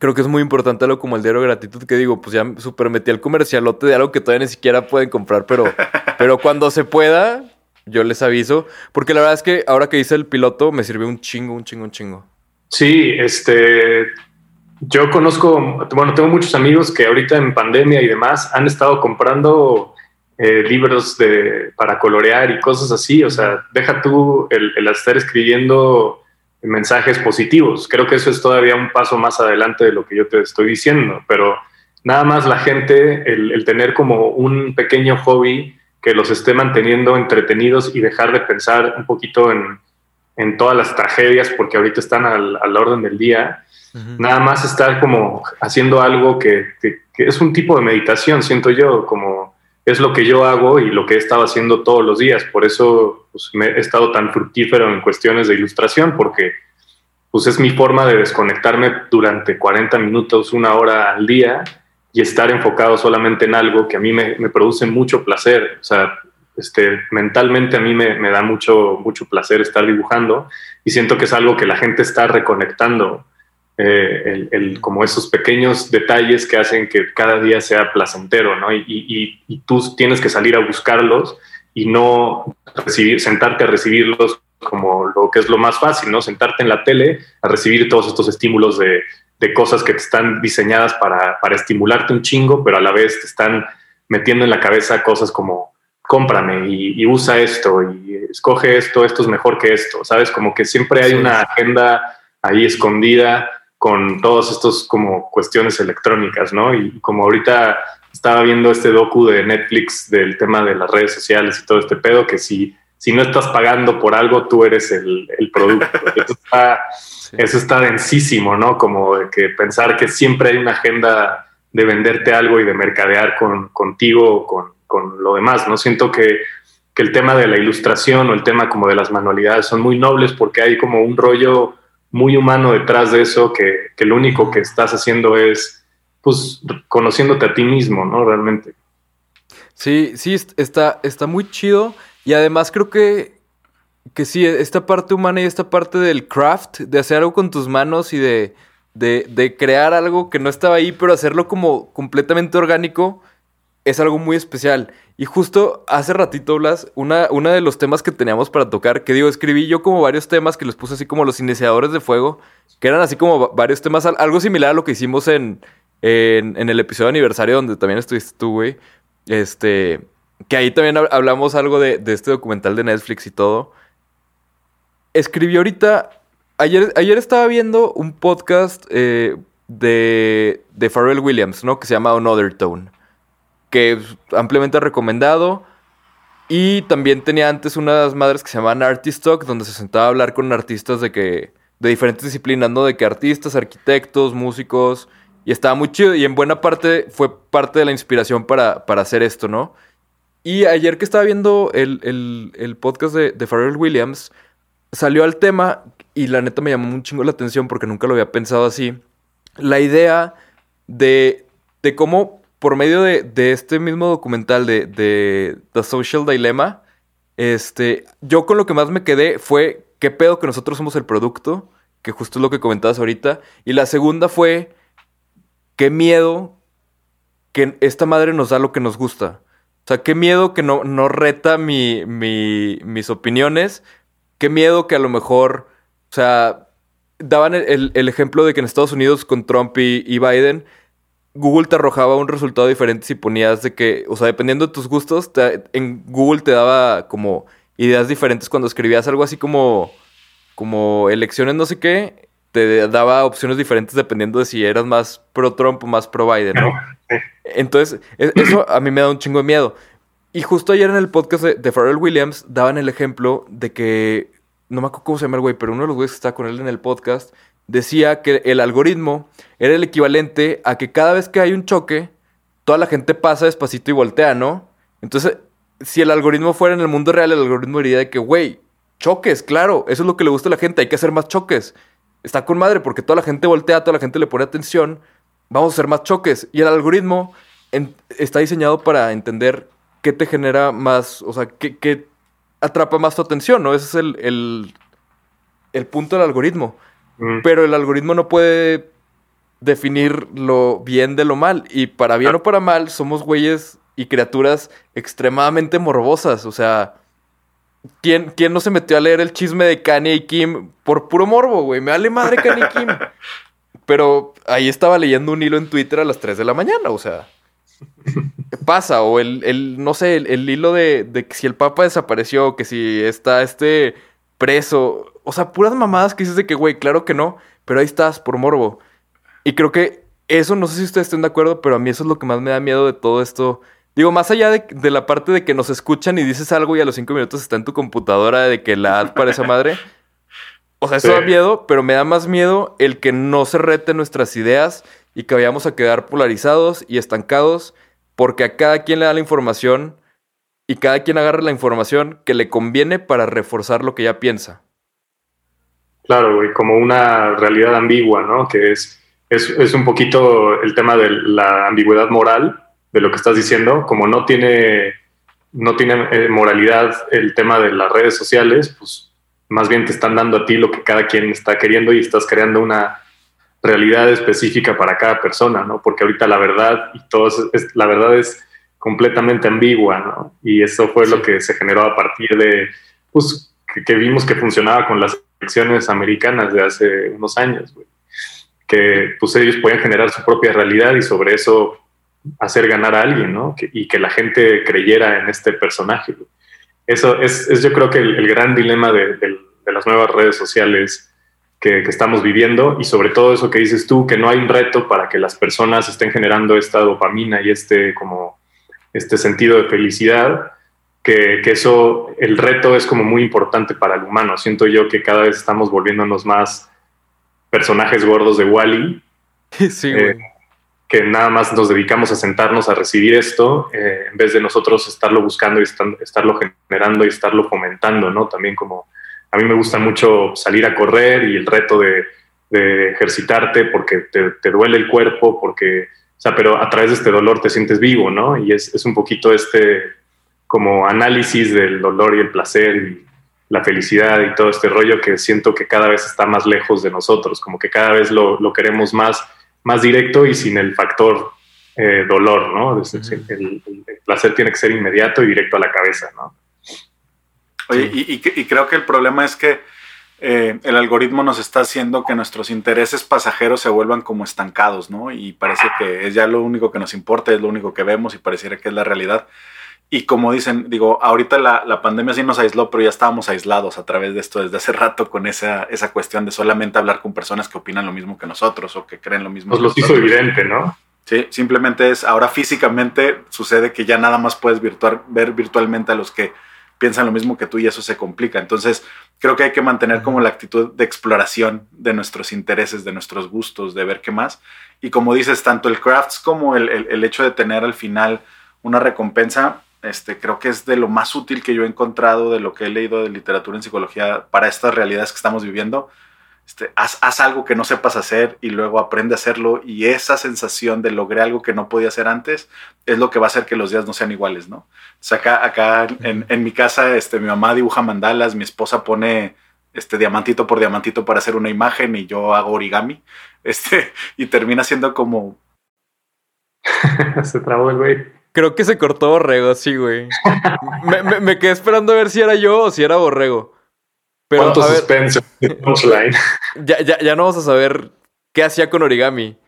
Creo que es muy importante algo como el diario de gratitud, que digo, pues ya super metí el comercialote de algo que todavía ni siquiera pueden comprar, pero, pero cuando se pueda, yo les aviso. Porque la verdad es que ahora que hice el piloto, me sirvió un chingo, un chingo, un chingo. Sí, este. Yo conozco, bueno, tengo muchos amigos que ahorita en pandemia y demás han estado comprando eh, libros de, para colorear y cosas así. O sea, deja tú el, estar escribiendo mensajes positivos. Creo que eso es todavía un paso más adelante de lo que yo te estoy diciendo, pero nada más la gente, el, el tener como un pequeño hobby que los esté manteniendo entretenidos y dejar de pensar un poquito en, en todas las tragedias porque ahorita están al, al orden del día. Nada más estar como haciendo algo que, es un tipo de meditación, siento yo, como es lo que yo hago y lo que he estado haciendo todos los días. Por eso pues, me he estado tan fructífero en cuestiones de ilustración, porque pues, es mi forma de desconectarme durante 40 minutos, una hora al día y estar enfocado solamente en algo que a mí me, me produce mucho placer. O sea, este, mentalmente a mí me, me, da mucho, mucho placer estar dibujando y siento que es algo que la gente está reconectando. Eh, el, el, como esos pequeños detalles que hacen que cada día sea placentero, ¿no? Y, y, y, tú tienes que salir a buscarlos y no recibir, sentarte a recibirlos como lo que es lo más fácil, ¿no? Sentarte en la tele a recibir todos estos estímulos de, de cosas que te están diseñadas para, para estimularte un chingo, pero a la vez te están metiendo en la cabeza cosas como cómprame y, y, usa esto y escoge esto, esto es mejor que esto, ¿sabes? Como que siempre hay una agenda ahí escondida con todas estas como cuestiones electrónicas, ¿no? Y como ahorita estaba viendo este docu de Netflix del tema de las redes sociales y todo este pedo, que si, si no estás pagando por algo, tú eres el, el producto. Eso está, eso está densísimo, ¿no? Como de que pensar que siempre hay una agenda de venderte algo y de mercadear con, contigo o con, con lo demás, ¿no? Siento que, que el tema de la ilustración o el tema como de las manualidades son muy nobles porque hay como un rollo muy humano detrás de eso que, que lo único que estás haciendo es pues conociéndote a ti mismo, ¿no? Realmente. Sí, sí, está, está muy chido. Y además creo que, que sí, esta parte humana y esta parte del craft, de hacer algo con tus manos y de, de, de crear algo que no estaba ahí, pero hacerlo como completamente orgánico, es algo muy especial. Y justo hace ratito, Blas, una, una de los temas que teníamos para tocar, que digo, escribí yo como varios temas que les puse así como los iniciadores de fuego, que eran así como varios temas, algo similar a lo que hicimos en, en, en el episodio de aniversario donde también estuviste tú, güey. Este, que ahí también hablamos algo de, de, este documental de Netflix y todo. Escribí ahorita, ayer, ayer estaba viendo un podcast eh, de, de Pharrell Williams, ¿no? Que se llama Another Tone que ampliamente recomendado. Y también tenía antes unas madres que se llamaban Artist Talk, donde se sentaba a hablar con artistas de que. de diferentes disciplinas, ¿no? De que artistas, arquitectos, músicos. Y estaba muy chido. Y en buena parte fue parte de la inspiración para, para hacer esto, ¿no? Y ayer que estaba viendo el, el, el podcast de, de Pharrell Williams, salió al tema. Y la neta me llamó un chingo la atención porque nunca lo había pensado así. La idea de, de cómo por medio de, de este mismo documental de, de, The Social Dilemma, este, yo con lo que más me quedé fue qué pedo que nosotros somos el producto, que justo es lo que comentabas ahorita. Y la segunda fue qué miedo que esta madre nos da lo que nos gusta. O sea, qué miedo que no, no reta mi, mi, mis opiniones. Qué miedo que a lo mejor, o sea, daban el, el, ejemplo de que en Estados Unidos con Trump y, y Biden Google te arrojaba un resultado diferente si ponías de que, o sea, dependiendo de tus gustos, te, en Google te daba como ideas diferentes cuando escribías algo así como, como elecciones no sé qué, te daba opciones diferentes dependiendo de si eras más pro Trump o más pro Biden, ¿no? Entonces, e, eso a mí me da un chingo de miedo. Y justo ayer en el podcast de, de Pharrell Williams daban el ejemplo de que, no me acuerdo cómo se llama el güey, pero uno de los güeyes que está con él en el podcast decía que el algoritmo era el equivalente a que cada vez que hay un choque, toda la gente pasa despacito y voltea, ¿no? Entonces, si el algoritmo fuera en el mundo real, el algoritmo diría que, güey, choques, claro, eso es lo que le gusta a la gente, hay que hacer más choques. Está con madre porque toda la gente voltea, toda la gente le pone atención, vamos a hacer más choques. Y el algoritmo está diseñado para entender qué te genera más, o sea, qué, atrapa más tu atención, ¿no? Ese es el, el punto del algoritmo. Mm. Pero el algoritmo no puede definir lo bien de lo mal. Y para bien ah. o para mal, somos güeyes y criaturas extremadamente morbosas. O sea, ¿quién, ¿quién no se metió a leer el chisme de Kanye y Kim por puro morbo, güey? Me vale madre Kanye y Kim. Pero ahí estaba leyendo un hilo en Twitter a las 3 de la mañana, o sea. ¿Qué pasa? O el, el no sé, el, el hilo de, de que si el Papa desapareció, que si está este preso. O sea, puras mamadas que dices de que, güey, claro que no, pero ahí estás por morbo. Y creo que eso, no sé si ustedes estén de acuerdo, pero a mí eso es lo que más me da miedo de todo esto. Digo, más allá de, de la parte de que nos escuchan y dices algo y a los cinco minutos está en tu computadora de que la ad para esa madre. O sea, eso sí. da miedo, pero me da más miedo el que no se rete nuestras ideas y que vayamos a quedar polarizados y estancados porque a cada quien le da la información y cada quien agarra la información que le conviene para reforzar lo que ya piensa. Claro, güey, como una realidad ambigua, ¿no? Que es, es, es, un poquito el tema de la ambigüedad moral de lo que estás diciendo, como no tiene, no tiene eh, moralidad el tema de las redes sociales, pues más bien te están dando a ti lo que cada quien está queriendo y estás creando una realidad específica para cada persona, ¿no? Porque ahorita la verdad y todo es, es la verdad es completamente ambigua, ¿no? Y eso fue sí. lo que se generó a partir de, pues, que, que, vimos que funcionaba con las elecciones americanas de hace unos años. Que, pues, ellos podían generar su propia realidad y sobre eso hacer ganar a alguien, y que la gente creyera en este personaje. Eso es, yo creo que el, gran dilema de, las nuevas redes sociales que, que, estamos viviendo y sobre todo eso que dices tú, que no hay un reto para que las personas estén generando esta dopamina y este como este sentido de felicidad, que, que eso, el reto es como muy importante para el humano. Siento yo que cada vez estamos volviéndonos más personajes gordos de Wally. Sí, eh, que nada más nos dedicamos a sentarnos a recibir esto eh, en vez de nosotros estarlo buscando y estarlo generando y estarlo fomentando, ¿no? También como a mí me gusta mucho salir a correr y el reto de, ejercitarte porque te, duele el cuerpo, porque, o sea, pero a través de este dolor te sientes vivo, ¿no? Y es, es un poquito este como análisis del dolor y el placer y la felicidad y todo este rollo que siento que cada vez está más lejos de nosotros, como que cada vez lo, lo queremos más más directo y sin el factor eh, dolor, ¿no? El, placer tiene que ser inmediato y directo a la cabeza, ¿no? Oye, y, creo que el problema es que eh, el algoritmo nos está haciendo que nuestros intereses pasajeros se vuelvan como estancados, ¿no? Y parece que es ya lo único que nos importa, es lo único que vemos y pareciera que es la realidad. Y como dicen, digo, ahorita la, la, pandemia sí nos aisló, pero ya estábamos aislados a través de esto desde hace rato con esa, esa cuestión de solamente hablar con personas que opinan lo mismo que nosotros o que creen lo mismo. Nos lo hizo evidente, ¿no? Sí, simplemente es, ahora físicamente sucede que ya nada más puedes virtual, ver virtualmente a los que piensan lo mismo que tú y eso se complica. Entonces, creo que hay que mantener como la actitud de exploración de nuestros intereses, de nuestros gustos, de ver qué más. Y como dices, tanto el crafts como el, el, el hecho de tener al final una recompensa este, creo que es de lo más útil que yo he encontrado de lo que he leído de literatura en psicología para estas realidades que estamos viviendo. Este, haz, haz, algo que no sepas hacer y luego aprende a hacerlo y esa sensación de logré algo que no podía hacer antes es lo que va a hacer que los días no sean iguales, ¿no? O acá, acá en, en, mi casa, este, mi mamá dibuja mandalas, mi esposa pone este, diamantito por diamantito para hacer una imagen y yo hago origami, este, y termina siendo como... Se trabó el güey. Creo que se cortó Borrego, sí, güey. me, quedé esperando a ver si era yo o si era Borrego. Pero, ¿Cuánto suspense? ya, ya, ya no vamos a saber qué hacía con origami.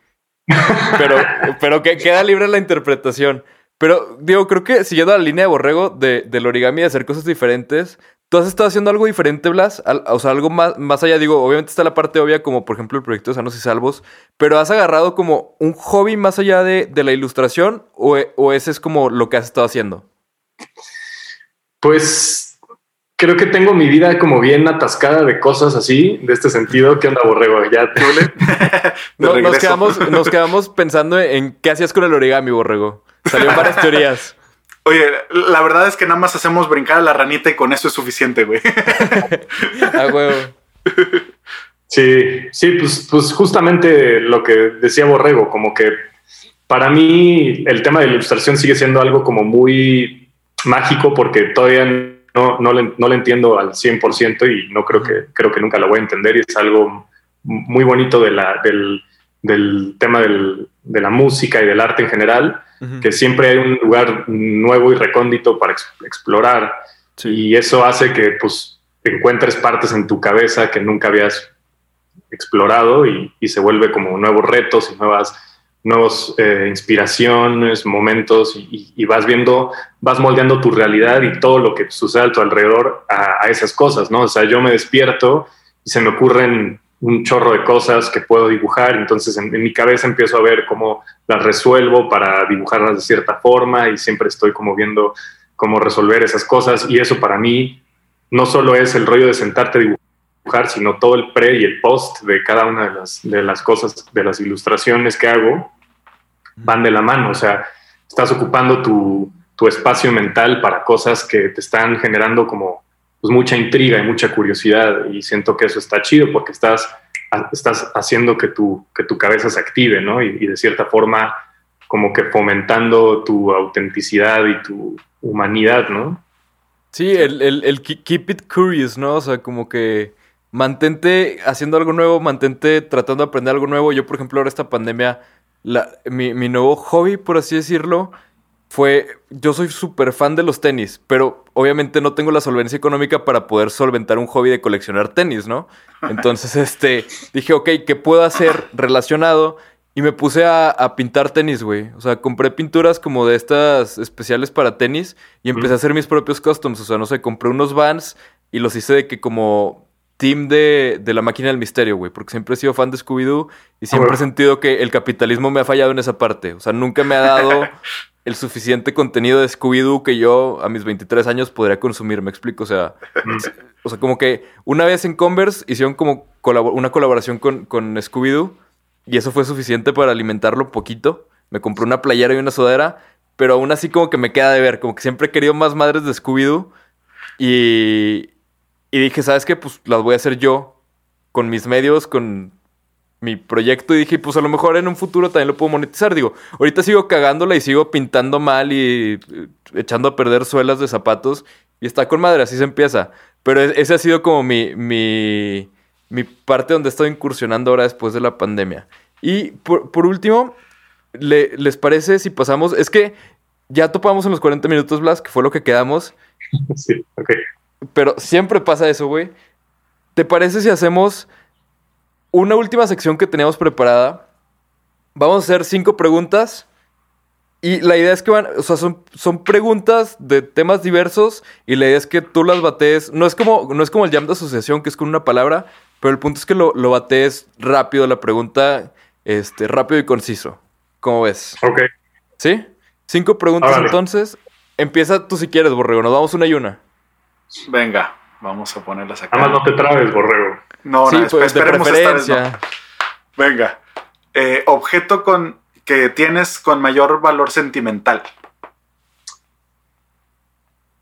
Pero, pero que queda libre la interpretación. Pero, digo, creo que siguiendo la línea de Borrego de, del origami de hacer cosas diferentes, ¿Tú has estado haciendo algo diferente, Blas? o sea, algo más, más allá, digo, obviamente está la parte obvia, como por ejemplo el proyecto de Sanos y Salvos, pero ¿has agarrado como un hobby más allá de, la ilustración o, o, ese es como lo que has estado haciendo? Pues creo que tengo mi vida como bien atascada de cosas así, de este sentido. ¿Qué onda, Borrego? ¿Ya no, nos, quedamos, nos quedamos pensando en qué hacías con el origami, Borrego. Salieron varias teorías. Oye, la verdad es que nada más hacemos brincar a la ranita y con eso es suficiente, güey. A huevo. Sí, sí, pues, pues justamente lo que decía Borrego, como que para mí el tema de la ilustración sigue siendo algo como muy mágico porque todavía no, no, le, no le entiendo al 100% y no creo que, creo que nunca lo voy a entender y es algo muy bonito de la, del, del tema del, de la música y del arte en general que siempre hay un lugar nuevo y recóndito para explorar. Y eso hace que pues encuentres partes en tu cabeza que nunca habías explorado y, se vuelve como nuevos retos y nuevas nuevas eh, inspiraciones, momentos y, vas viendo, vas moldeando tu realidad y todo lo que sucede a tu alrededor a, a, esas cosas, ¿no? O sea, yo me despierto y se me ocurren un chorro de cosas que puedo dibujar, entonces en, mi cabeza empiezo a ver cómo las resuelvo para dibujarlas de cierta forma y siempre estoy como viendo cómo resolver esas cosas. Y eso para mí no solo es el rollo de sentarte a dibujar, sino todo el pre y el post de cada una de las, de las cosas, de las ilustraciones que hago, van de la mano, o sea, estás ocupando tu, tu espacio mental para cosas que te están generando como pues mucha intriga y mucha curiosidad y siento que eso está chido porque estás, estás haciendo que tu, que tu cabeza se active, ¿no? Y, de cierta forma como que fomentando tu autenticidad y tu humanidad, ¿no? Sí, el, el, keep it curious, ¿no? O sea, como que mantente haciendo algo nuevo, mantente tratando de aprender algo nuevo. Yo, por ejemplo, ahora esta pandemia, la, mi, mi nuevo hobby, por así decirlo, fue, yo soy súper fan de los tenis, pero obviamente no tengo la solvencia económica para poder solventar un hobby de coleccionar tenis, ¿no? Entonces, este, dije, ok, ¿qué puedo hacer relacionado? Y me puse a, pintar tenis, güey. O sea, compré pinturas como de estas especiales para tenis y empecé a hacer mis propios customs. O sea, no sé, compré unos vans y los hice de que como team de, de la máquina del misterio, güey, porque siempre he sido fan de Scooby-Doo y siempre bueno. he sentido que el capitalismo me ha fallado en esa parte. O sea, nunca me ha dado el suficiente contenido de Scooby-Doo que yo a mis 23 años podría consumir, me explico. O sea, o sea como que una vez en Converse hicieron como una colaboración con, con Scooby-Doo y eso fue suficiente para alimentarlo poquito. Me compré una playera y una sudadera, pero aún así como que me queda de ver, como que siempre he querido más madres de Scooby-Doo y, y dije, ¿sabes qué? Pues las voy a hacer yo con mis medios, con mi proyecto y dije, pues a lo mejor en un futuro también lo puedo monetizar. Digo, ahorita sigo cagándola y sigo pintando mal y eh, echando a perder suelas de zapatos y está con madre, así se empieza. Pero e- ese ha sido como mi, mi, mi parte donde estoy incursionando ahora después de la pandemia. Y por, por último, le- ¿les parece si pasamos? Es que ya topamos en los 40 minutos, Blas, que fue lo que quedamos. Sí, ok. Pero siempre pasa eso, güey. ¿Te parece si hacemos una última sección que teníamos preparada? Vamos a hacer cinco preguntas. Y la idea es que van, o sea, son, son preguntas de temas diversos. Y la idea es que tú las batees. No es como, no es como el jam de asociación, que es con una palabra. Pero el punto es que lo, lo batees rápido, la pregunta, este, rápido y conciso. ¿Cómo ves? Ok. ¿Sí? Cinco preguntas entonces. Empieza tú si quieres, Borrego. Nos vamos una y una. Venga, vamos a ponerlas acá. Nada más no te trabes, borrego. No, sí, no, pues de esperemos esta vez no. preferencia. Venga. Eh, objeto con que tienes con mayor valor sentimental.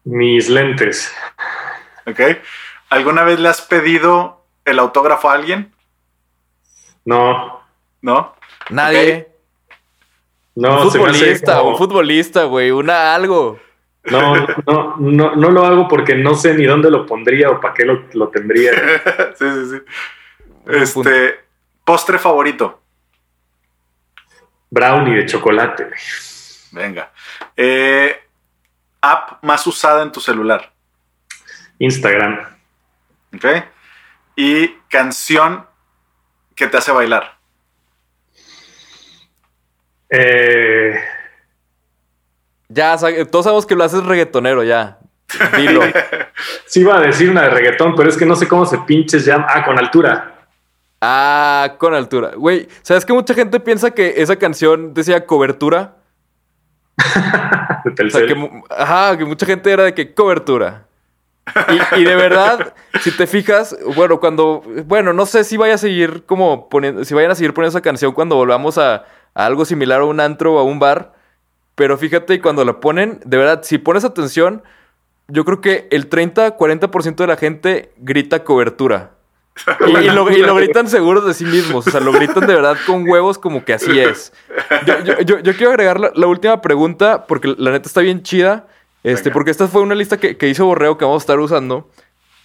Mis lentes. ¿Ok? ¿Alguna vez le has pedido el autógrafo a alguien? No, ¿No? Nadie. no, un se me hace futbolista, como- un futbolista, güey. Una algo. No, no, no, no lo hago porque no sé ni dónde lo pondría o para qué lo, lo tendría. sí, sí, sí. Punto. Este, postre favorito. Brownie de chocolate. güey. Venga. Eh, app más usada en tu celular. Instagram. ¿Ok? Y canción que te hace bailar. Eh, Ya, todos sabemos que lo haces reggaetonero, ya. Dilo. sí iba a decir una de reggaetón, pero es que no sé cómo se pinches ya. Ah, con altura. ah, con altura. Güey, ¿sabes que mucha gente piensa que esa canción decía cobertura? O sea, que, ajá, que mucha gente era de que cobertura. Y, y de verdad, si te fijas, bueno, cuando, bueno, no sé si vaya a seguir como poniendo, si vayan a seguir poniendo esa canción cuando volvamos a, a algo similar a un antro o a un bar, pero fíjate, cuando la ponen, de verdad, si pones atención, yo creo que el 30-40% de la gente grita cobertura. Y, y lo, y lo gritan seguros de sí mismos, o sea, lo gritan de verdad con huevos como que así es. Yo, yo- yo- yo quiero agregar la, la última pregunta porque la neta está bien chida, este, Venga. porque esta fue una lista que, que hizo Borreo que vamos a estar usando,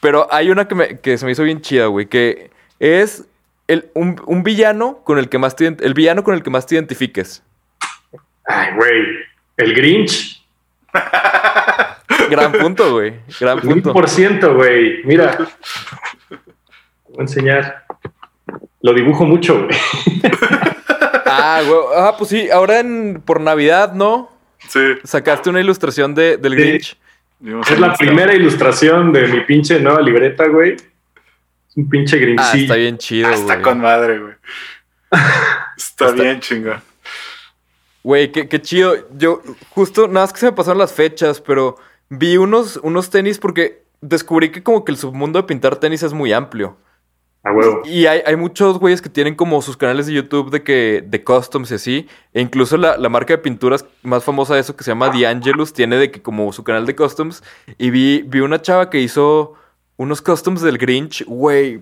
pero hay una que, me- que se me hizo bien chida, güey, que es el, un, un villano con el que más te, el villano con el que más te identifiques. Ay, güey. El Grinch. Gran punto, güey, gran punto. por ciento, güey. Mira. Voy a enseñar. Lo dibujo mucho, güey. Ah, güey, ah, pues sí, ahora en, por Navidad, ¿no? Sí. Sacaste una ilustración de, del Sí. Grinch. Es la primera ilustración de mi pinche nueva libreta, güey. Es un pinche Ah, Grinchillo. está bien chido, Ah, está güey. con madre, güey. Está, Está- bien chingón. Güey, qué, qué chido. Yo, justo, nada más que se me pasaron las fechas, pero vi unos, unos tenis porque descubrí que como que el submundo de pintar tenis es muy amplio. A huevo. Y hay, hay muchos güeyes que tienen como sus canales de YouTube de que de customs y así. E incluso la, la marca de pinturas más famosa de eso que se llama The Angelus tiene de que como su canal de customs. Y vi, vi una chava que hizo unos customs del Grinch, güey.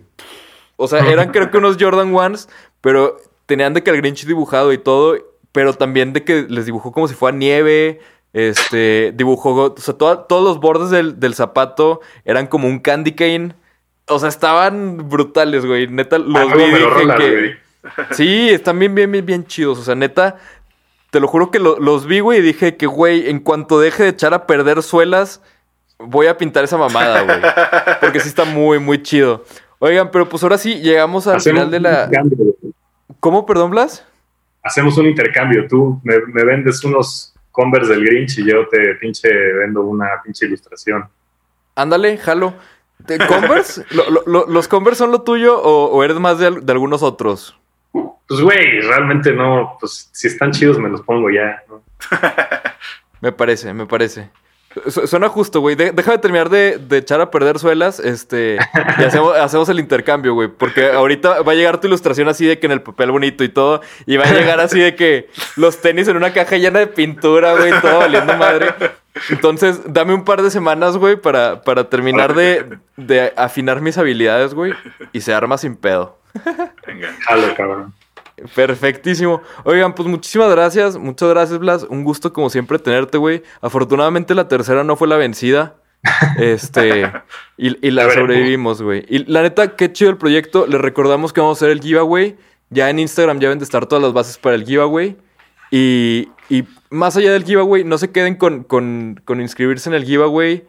O sea, eran creo que unos Jordan Ones, pero tenían de que el Grinch dibujado y todo, pero también de que les dibujó como si fuera nieve. Este, dibujó, o sea, todos los bordes del, del zapato eran como un candy cane. O sea, estaban brutales, güey. Neta, los Ah, vi lo dije que... güey. Sí, están bien, bien, bien, bien chidos. O sea, neta, te lo juro que lo- los vi, güey, y dije que, güey, en cuanto deje de echar a perder suelas, voy a pintar esa mamada, güey. Porque sí está muy, muy chido. Oigan, pero pues ahora sí, llegamos al Hacemos final de la... ¿Cómo, perdón, Blas? Hacemos un intercambio. Tú me, me vendes unos Converse del Grinch y yo te pinche vendo una pinche ilustración. Ándale, jalo. ¿De ¿Converse? ¿Lo- lo- lo- ¿Los Converse son lo tuyo o, o eres más de, de algunos otros? Pues, güey, realmente no, pues si están chidos me los pongo ya. ¿no? Me parece, me parece. Su- Suena justo, güey. De- déjame terminar de, de echar a perder suelas, este, y hacemos, hacemos el intercambio, güey. Porque ahorita va a llegar tu ilustración así de que en el papel bonito y todo, y va a llegar así de que los tenis en una caja llena de pintura, güey, todo valiendo madre. Entonces, dame un par de semanas, güey, para, para terminar de, de afinar mis habilidades, güey, y se arma sin pedo. Venga. Jalo, cabrón. Perfectísimo. Oigan, pues muchísimas gracias. Muchas gracias, Blas. Un gusto como siempre tenerte, güey. Afortunadamente la tercera no fue la vencida. Este, y, y la sobrevivimos, güey. Y la neta, qué chido el proyecto. Les recordamos que vamos a hacer el giveaway. Ya en Instagram ya deben de estar todas las bases para el giveaway. Y, y más allá del giveaway, no se queden con, con, con inscribirse en el giveaway.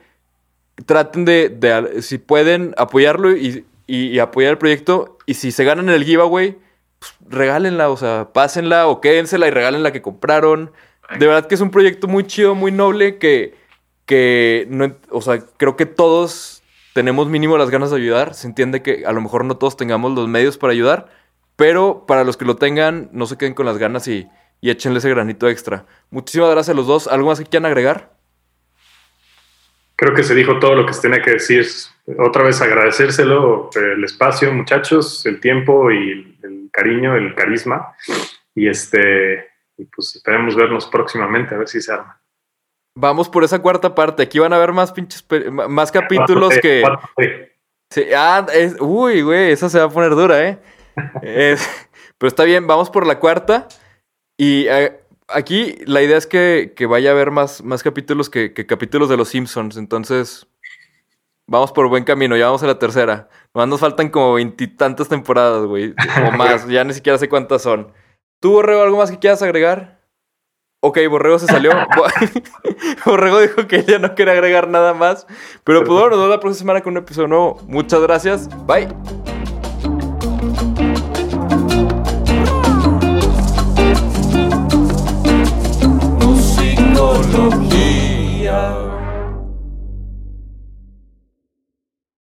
Traten de, de, si pueden, apoyarlo y, y- y apoyar el proyecto. Y si se ganan el giveaway, pues, regálenla, o sea, pásenla o quédensela y regalen la que compraron. De verdad que es un proyecto muy chido, muy noble, que, que no, o sea, creo que todos tenemos mínimo las ganas de ayudar. Se entiende que a lo mejor no todos tengamos los medios para ayudar, pero para los que lo tengan, no se queden con las ganas y, y échenle ese granito extra. Muchísimas gracias a los dos. ¿Algo más que quieran agregar? Creo que se dijo todo lo que se tenía que decir. Otra vez agradecérselo, eh, el espacio, muchachos, el tiempo y el, el cariño, el carisma. Y este, y pues esperemos vernos próximamente, a ver si se arma. Vamos por esa cuarta parte. Aquí van a haber más pinches, más capítulos Cuatro que... cuatro T. Sí, ah, es- uy, güey, esa se va a poner dura, ¿eh? Es- pero está bien, vamos por la cuarta. Y eh, aquí la idea es que, que vaya a haber más, más capítulos que, que capítulos de Los Simpsons. Entonces, vamos por buen camino, ya vamos a la tercera. Nomás nos faltan como veintitantas temporadas, güey. O más, ya ni siquiera sé cuántas son. ¿Tú, Borrego, algo más que quieras agregar? Ok, Borrego se salió. Bo- Borrego dijo que ya no quiere agregar nada más. Pero pues bueno, nos vemos la próxima semana con un episodio nuevo. Muchas gracias. Bye. Musicología.